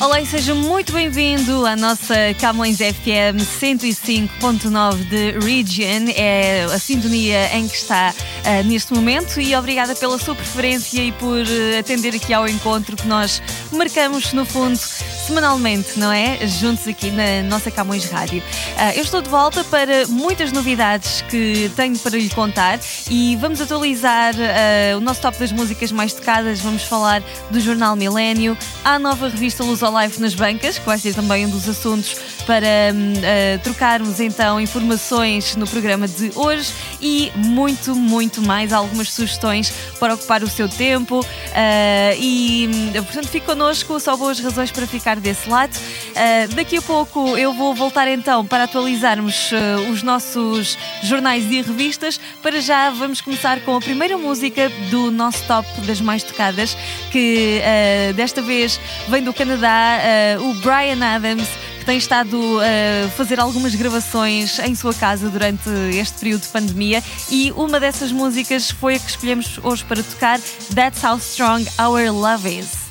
Olá e seja muito bem-vindo à nossa Camões FM 105.9 de Region. É a sintonia em que está uh, neste momento e obrigada pela sua preferência e por uh, atender aqui ao encontro que nós marcamos, no fundo, semanalmente, não é? Juntos aqui na nossa Camões Rádio. Uh, eu estou de volta para muitas novidades que tenho para lhe contar e vamos atualizar o nosso top das músicas mais tocadas. Vamos falar do Jornal Milênio, à nova revista Luz Live nas bancas, que vai ser também um dos assuntos para uh, trocarmos então informações no programa de hoje e muito, muito mais. Algumas sugestões para ocupar o seu tempo e, portanto, fique connosco, só boas razões para ficar desse lado. Uh, daqui a pouco eu vou voltar então para atualizarmos os nossos jornais e revistas. Para já, vamos começar com a primeira música do nosso top das mais tocadas, que desta vez vem do Canadá uh, o Brian Adams, que tem estado a uh, fazer algumas gravações em sua casa durante este período de pandemia e uma dessas músicas foi a que escolhemos hoje para tocar, That's How Strong Our Love Is.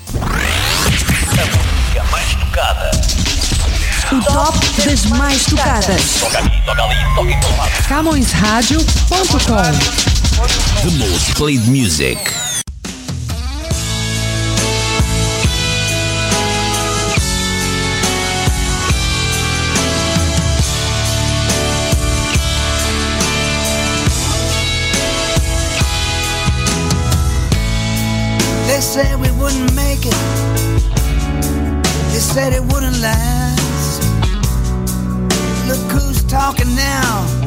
Tocada. O top das mais tocadas. Toca aqui, toca ali, toca em todo lado. CamõesRádio.com The most played music. Said it wouldn't last. Look who's talking now.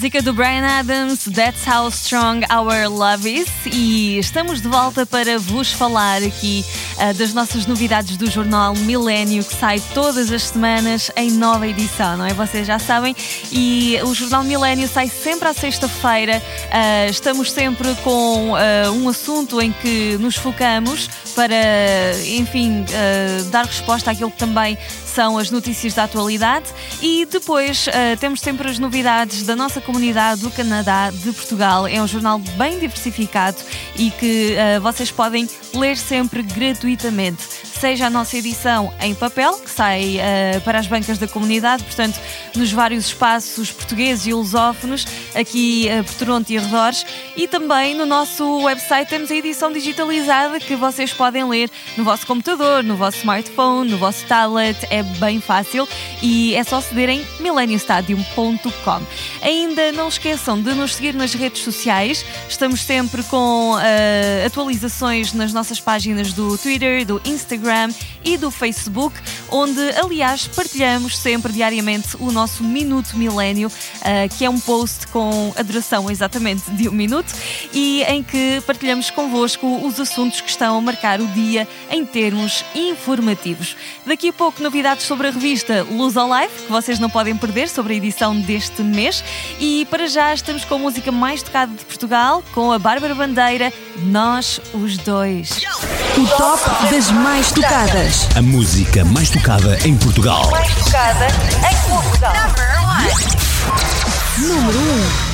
Música do Brian Adams, That's How Strong Our Love Is, e estamos de volta para vos falar aqui das nossas novidades do jornal Milênio, que sai todas as semanas em nova edição, não é? Vocês já sabem, e o jornal Milênio sai sempre à sexta-feira. Uh, estamos sempre com uh, um assunto em que nos focamos para, enfim, dar resposta àquilo que também são as notícias da atualidade e depois temos sempre as novidades da nossa comunidade do Canadá, de Portugal. É um jornal bem diversificado e que vocês podem ler sempre gratuitamente gratuitamente seja a nossa edição em papel, que sai uh, para as bancas da comunidade, portanto, nos vários espaços portugueses e lusófonos, aqui uh, por Toronto e arredores, e também no nosso website temos a edição digitalizada que vocês podem ler no vosso computador, no vosso smartphone, no vosso tablet, é bem fácil e é só aceder em millenniumstadium.com. Ainda não esqueçam de nos seguir nas redes sociais, estamos sempre com uh, atualizações nas nossas páginas do Twitter, do Instagram Instagram e do Facebook, onde, aliás, partilhamos sempre diariamente o nosso Minuto Milênio, uh, que é um post com a duração exatamente de um minuto e em que partilhamos convosco os assuntos que estão a marcar o dia em termos informativos. Daqui a pouco, novidades sobre a revista Luz ao Live, que vocês não podem perder sobre a edição deste mês. E para já estamos com a música mais tocada de Portugal, com a Bárbara Bandeira, Nós os Dois. O top das mais tocadas. A música mais tocada em Portugal. Mais tocada em Portugal. Número 1.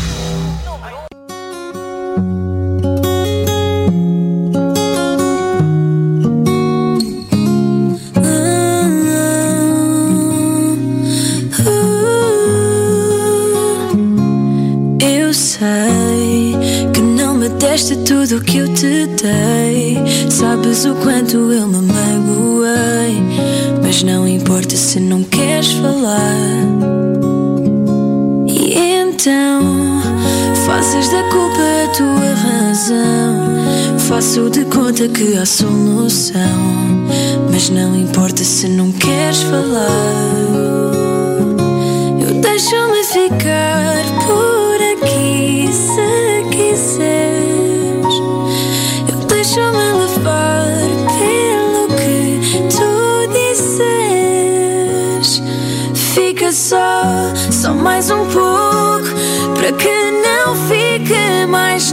Deste tudo que eu te dei. Sabes o quanto eu me magoei. Mas não importa se não queres falar. E então fazes da culpa a tua razão. Faço de conta que há solução. Mas não importa se não queres falar.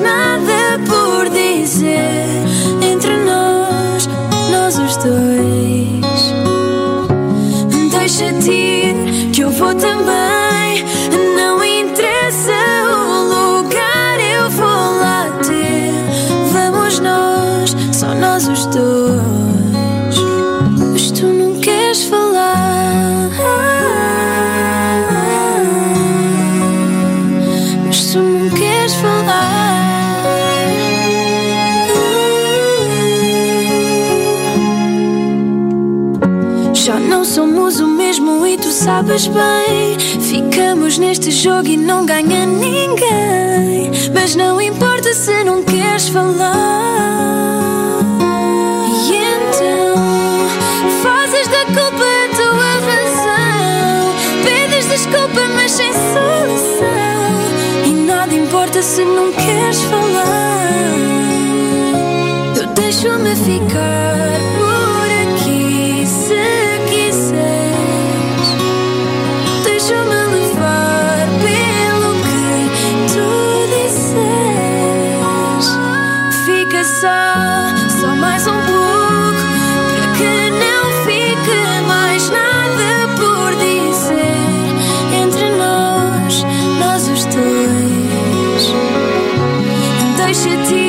Nada por dizer entre nós, nós os dois. Deixa-te ir, que eu vou também. Não interessa o lugar, eu vou lá ter. Vamos nós só nós os dois. Sabes bem. Ficamos neste jogo e não ganha ninguém. Mas não importa se não queres falar. sem solução. E nada importa se não queres falar. Deixa-te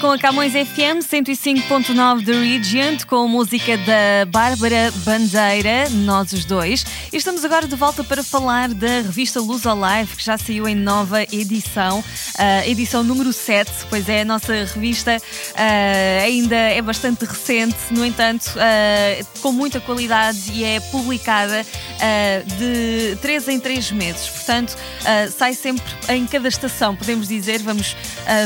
com a Camões FM 105.9 The Region, com a música da Bárbara Bandeira, nós os dois. E estamos agora de volta para falar da revista Luz Alive, que já saiu em nova edição, uh, edição número 7, pois é, a nossa revista uh, ainda é bastante recente, no entanto, uh, com muita qualidade e é publicada de 3 em 3 meses. Portanto, sai sempre em cada estação, podemos dizer, vamos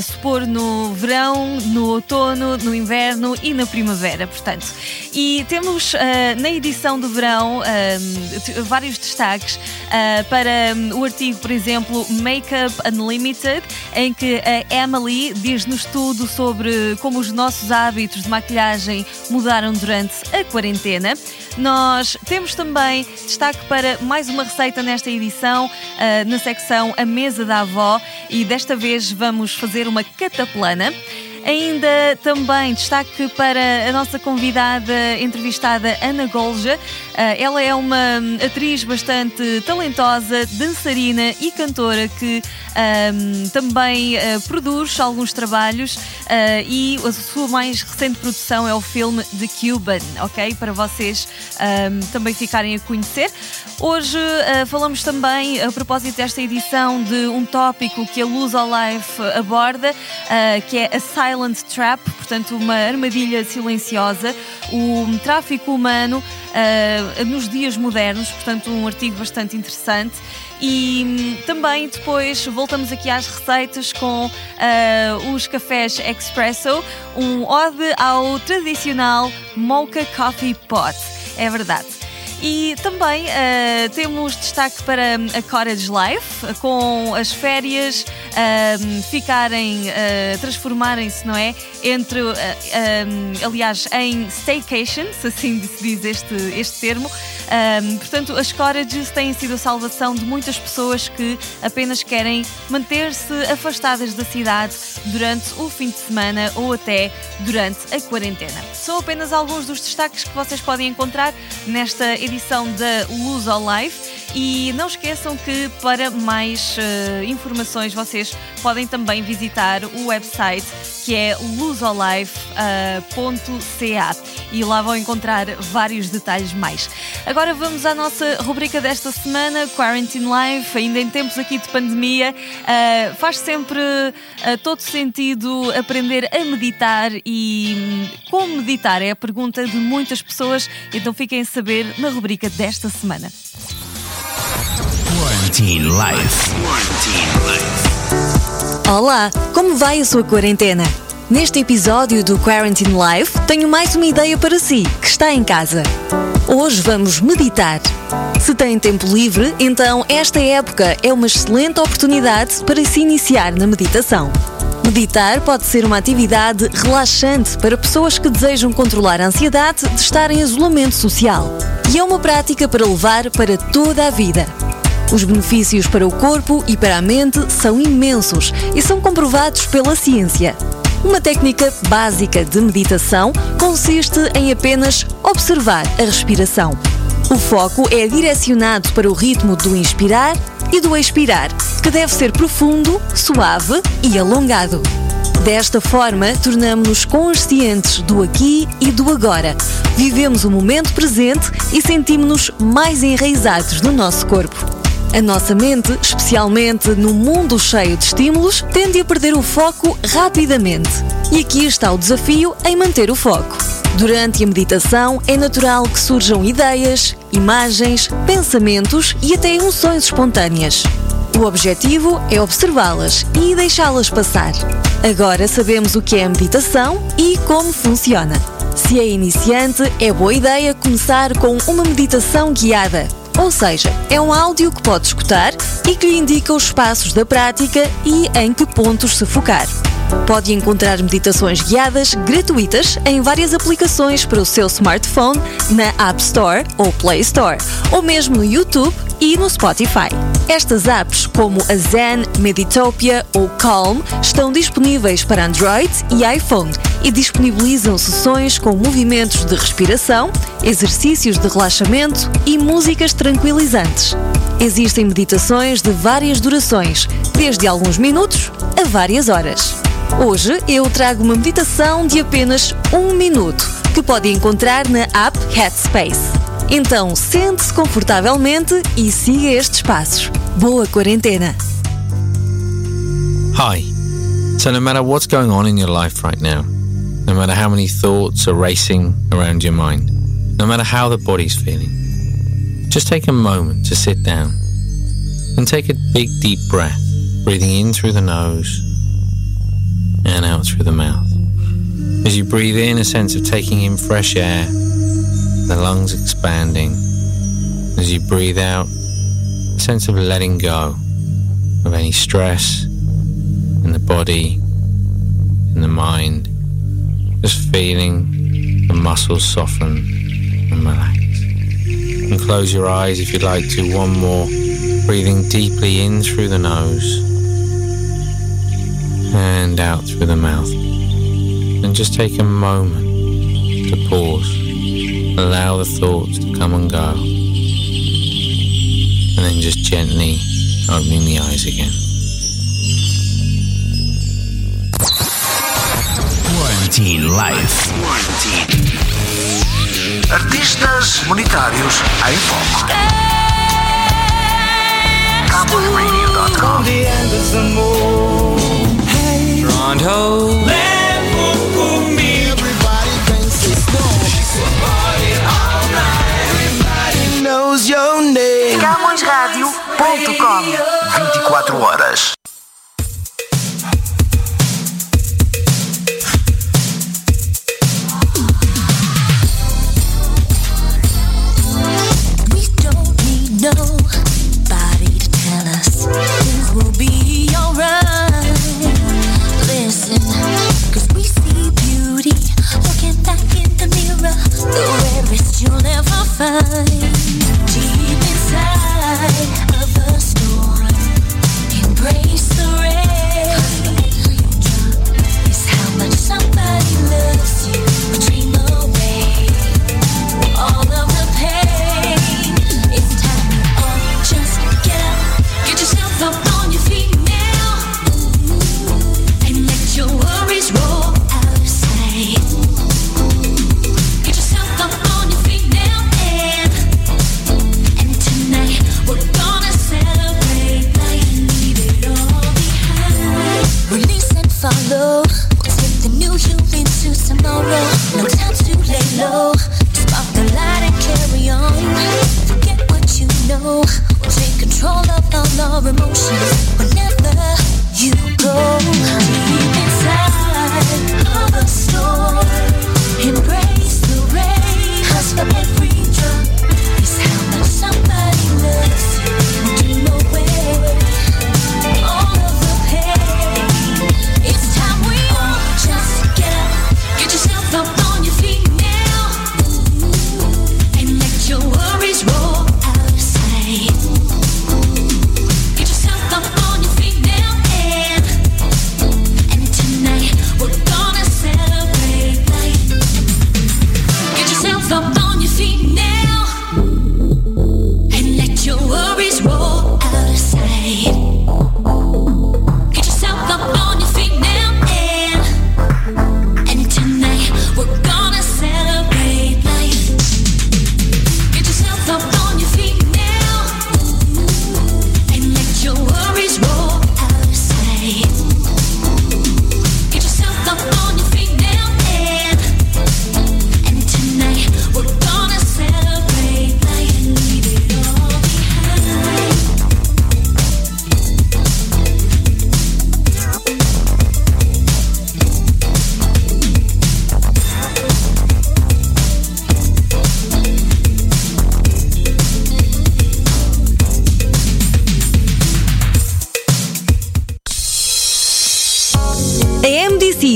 supor no verão, no outono, no inverno e na primavera, portanto. E temos uh, na edição do verão uh, vários destaques uh, para um, o artigo, por exemplo, Makeup Unlimited, em que a Emily diz-nos tudo sobre como os nossos hábitos de maquilhagem mudaram durante a quarentena. Nós temos também destaque para mais uma receita nesta edição, na secção A Mesa da Avó, e desta vez vamos fazer uma cataplana. Ainda também destaque para a nossa convidada entrevistada Ana Golja. Ah, ela é uma atriz bastante talentosa, dançarina e cantora que um, também uh, produz alguns trabalhos uh, e a sua mais recente produção é o filme The Cuban, ok? Para vocês um, também ficarem a conhecer. Hoje uh, falamos também, a propósito desta edição, de um tópico que a Luz ao Life aborda, que é a Silent Trap, portanto, uma armadilha silenciosa, o tráfico humano nos dias modernos, portanto, um artigo bastante interessante. E hum, também depois voltamos aqui às receitas com uh, os cafés Expresso, um ode ao tradicional Mocha Coffee Pot. É verdade. E também uh, temos destaque para a Cottage Life, com as férias uh, ficarem, uh, transformarem-se, não é? Entre, um, aliás, em staycations, assim se diz este, este termo. Um, portanto, as cottages têm sido a salvação de muitas pessoas que apenas querem manter-se afastadas da cidade durante o fim de semana ou até durante a quarentena. São apenas alguns dos destaques que vocês podem encontrar nesta edição da Luz ao Live. E não esqueçam que para mais uh, informações vocês podem também visitar o website que é luzolive.ca uh, e lá vão encontrar vários detalhes mais. Agora vamos à nossa rubrica desta semana, Quarantine Life, ainda em tempos aqui de pandemia. Uh, faz sempre uh, todo sentido aprender a meditar e hum, como meditar é a pergunta de muitas pessoas, então fiquem a saber na rubrica desta semana. Quarantine Life. Quarantine Life. Olá, como vai a sua quarentena? Neste episódio do Quarantine Life, tenho mais uma ideia para si, que está em casa. Hoje vamos meditar. Se tem tempo livre, então esta época é uma excelente oportunidade para se iniciar na meditação. Meditar pode ser uma atividade relaxante para pessoas que desejam controlar a ansiedade de estar em isolamento social. E é uma prática para levar para toda a vida. Os benefícios para o corpo e para a mente são imensos e são comprovados pela ciência. Uma técnica básica de meditação consiste em apenas observar a respiração. O foco é direcionado para o ritmo do inspirar e do expirar, que deve ser profundo, suave e alongado. Desta forma, tornamos-nos conscientes do aqui e do agora. Vivemos o momento presente e sentimos-nos mais enraizados no nosso corpo. A nossa mente, especialmente no mundo cheio de estímulos, tende a perder o foco rapidamente. E aqui está o desafio em manter o foco. Durante a meditação, é natural que surjam ideias, imagens, pensamentos e até emoções espontâneas. O objetivo é observá-las e deixá-las passar. Agora sabemos o que é a meditação e como funciona. Se é iniciante, é boa ideia começar com uma meditação guiada. Ou seja, é um áudio que pode escutar e que lhe indica os passos da prática e em que pontos se focar. Pode encontrar meditações guiadas gratuitas em várias aplicações para o seu smartphone na App Store ou Play Store, ou mesmo no YouTube e no Spotify. Estas apps, como a Zen, Meditopia ou Calm, estão disponíveis para Android e iPhone e disponibilizam sessões com movimentos de respiração, exercícios de relaxamento e músicas tranquilizantes. Existem meditações de várias durações, desde alguns minutos a várias horas. Hoje eu trago uma meditação de apenas um minuto que pode encontrar na app Headspace. Então sente-se confortavelmente e siga estes passos. Boa quarentena! Hi. So, no matter what's going on in your life right now, no matter how many thoughts are racing around your mind, no matter how the body's feeling, just take a moment to sit down and take a big deep breath, breathing in through the nose and out through the mouth. As you breathe in, a sense of taking in fresh air, the lungs expanding. As you breathe out, a sense of letting go of any stress in the body, in the mind, just feeling the muscles soften and relax. And close your eyes if you'd like to. One more. Breathing deeply in through the nose and out through the mouth. And just take a moment to pause. Allow the thoughts to come and go. And then just gently opening the eyes again. Quarantine Life. Quarantine. Artistas monetários em foco. CamõesRadio.com horas.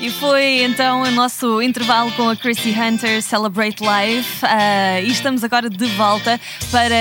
E foi então o nosso intervalo com a Chrissy Hunter Celebrate Life uh, e estamos agora de volta para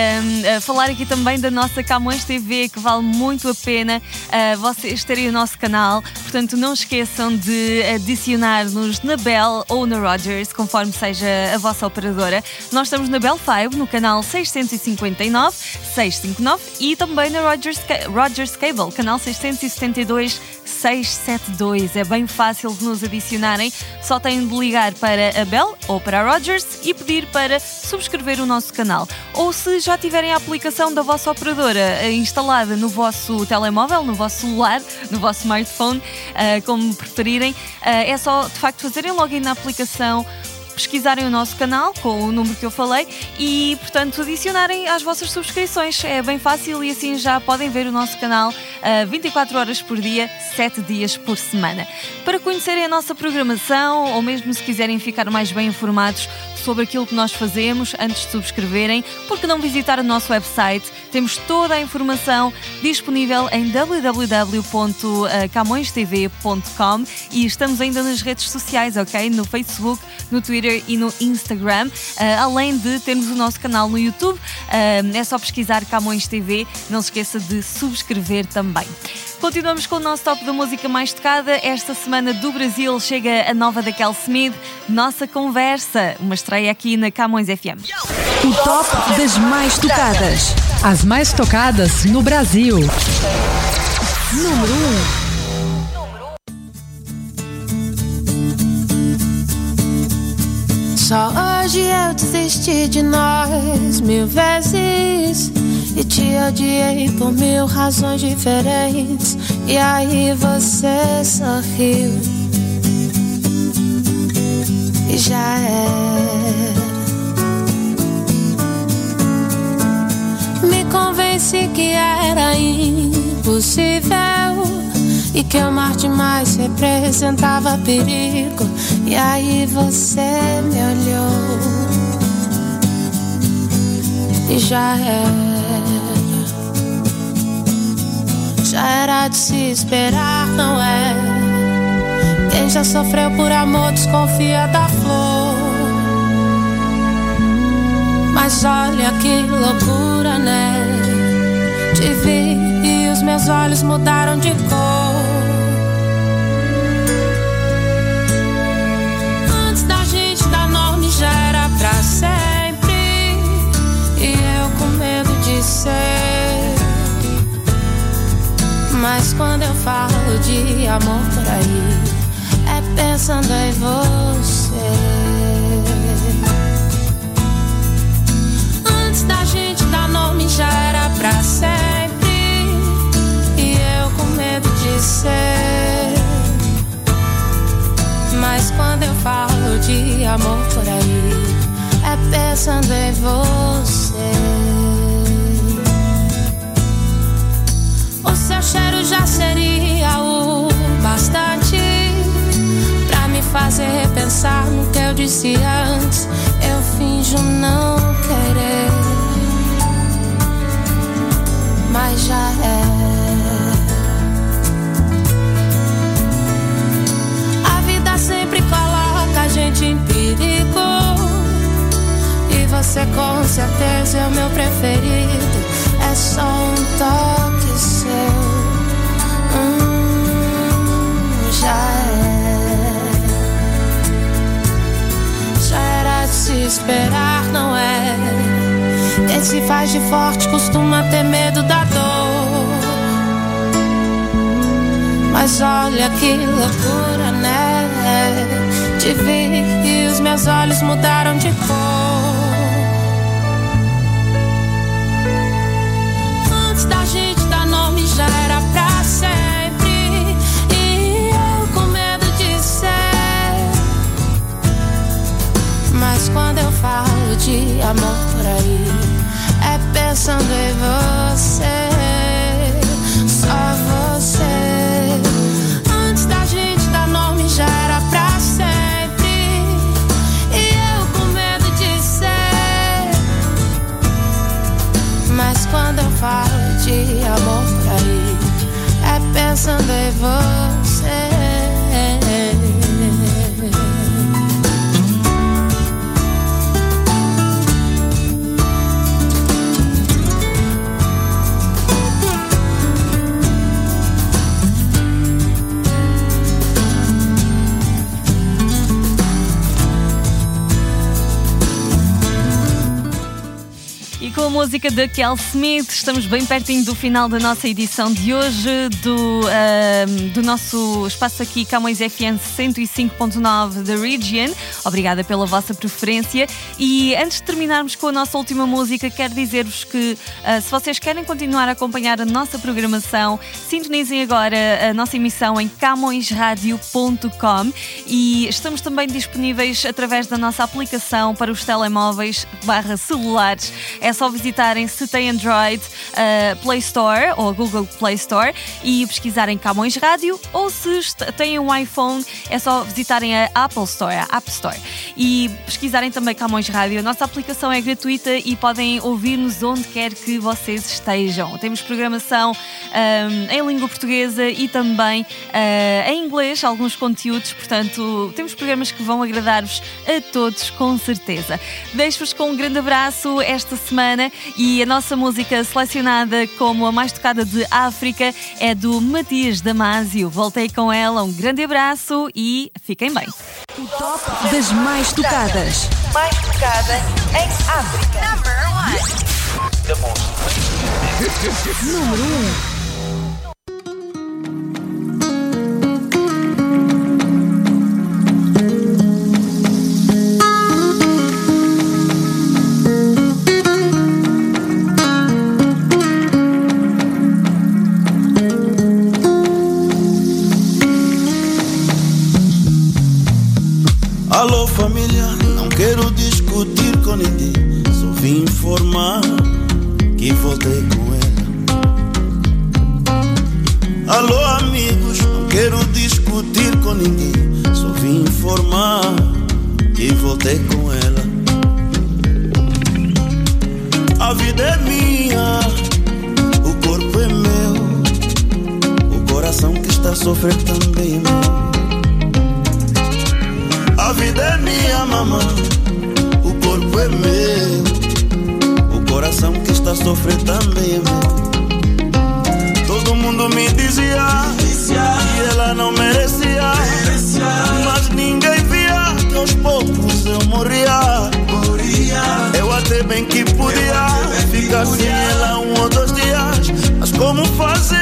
uh, falar aqui também da nossa Camões TV que vale muito a pena uh, vocês terem o nosso canal. Portanto, não esqueçam de adicionar-nos na Bell ou na Rogers, conforme seja a vossa operadora. Nós estamos na Bell 5, no canal 659, 659 e também na Rogers, Rogers Cable, canal 672, 672. É bem fácil de nos adicionarem, só têm de ligar para a Bell ou para a Rogers e pedir para subscrever o nosso canal. Ou se já tiverem a aplicação da vossa operadora eh, instalada no vosso telemóvel, no vosso celular, no vosso smartphone, uh, como preferirem, uh, é só de facto fazerem login na aplicação pesquisarem o nosso canal com o número que eu falei e, portanto, adicionarem às vossas subscrições. É bem fácil e assim já podem ver o nosso canal uh, 24 horas por dia, 7 dias por semana. Para conhecerem a nossa programação ou mesmo se quiserem ficar mais bem informados sobre aquilo que nós fazemos antes de subscreverem, porque não visitar o nosso website? Temos toda a informação disponível em www.camõestv.com e estamos ainda nas redes sociais, ok? No Facebook, no Twitter e no Instagram, uh, além de termos o nosso canal no YouTube. Uh, é só pesquisar Camões TV, não se esqueça de subscrever também. Continuamos com o nosso top da música mais tocada. Esta semana do Brasil chega a nova da Kel Smith, Nossa Conversa, uma estreia aqui na Camões FM. O top das mais tocadas. As mais tocadas no Brasil. Número 1. Só hoje eu desisti de nós mil vezes e te odiei por mil razões diferentes. E aí você sorriu e já era. Me convenci que era impossível e que amar demais representava perigo. E aí você me já era. Já era de se esperar, não é? Quem já sofreu por amor desconfia da flor. Mas olha que loucura, né? Te vi e os meus olhos mudaram de cor. Mas quando eu falo de amor por aí, é pensando em você. Antes da gente dar nome já era pra sempre. E eu com medo de ser. Mas quando eu falo de amor por aí, é pensando em você. O seu cheiro já seria o bastante pra me fazer repensar no que eu disse antes. Eu finjo não querer, mas já é. A vida sempre coloca a gente em perigo. E você com certeza é o meu preferido. Esperar, não é? Quem se faz de forte costuma ter medo da dor. Mas olha que loucura, né? Te vi e os meus olhos mudaram de cor. De amor por aí, é pensando em você. Só você. Antes da gente dar nome já era pra sempre. E eu com medo de ser. Mas quando eu falo de amor aí, é pensando em você. Música da Kel Smith, estamos bem pertinho do final da nossa edição de hoje, do, ahm, do nosso espaço aqui, Camões FM 105.9 da Region. Obrigada pela vossa preferência. E antes de terminarmos com a nossa última música, quero dizer-vos que ah, se vocês querem continuar a acompanhar a nossa programação, sintonizem agora a nossa emissão em camõesradio.com e estamos também disponíveis através da nossa aplicação para os telemóveis barra celulares. É só visitarem se tem Android, uh, Play Store ou Google Play Store e pesquisarem Camões Rádio ou se têm um iPhone é só visitarem a Apple Store, a App Store e pesquisarem também Camões Rádio. A nossa aplicação é gratuita e podem ouvir-nos onde quer que vocês estejam. Temos programação um, em língua portuguesa e também uh, em inglês, alguns conteúdos, portanto, temos programas que vão agradar-vos a todos, com certeza. Deixo-vos com um grande abraço esta semana e a nossa música selecionada como a mais tocada de África é do Matias Damasio. Voltei com ela, um grande abraço e fiquem bem. Das mais tocadas. Mais tocada em África. Número 1. Alô família, não quero discutir com ninguém, só vim informar que voltei com ela. Alô amigos, não quero discutir com ninguém, só vim informar que voltei com ela. A vida é minha, o corpo é meu, o coração que está a sofrer também é meu. Vida é minha, mamãe. O corpo é meu. O coração que está a sofrer também é meu. Todo mundo me dizia que ela não merecia. Mas ninguém via que aos poucos eu morria. Eu até bem que podia ficar sem ela um ou dois dias. Mas como fazer?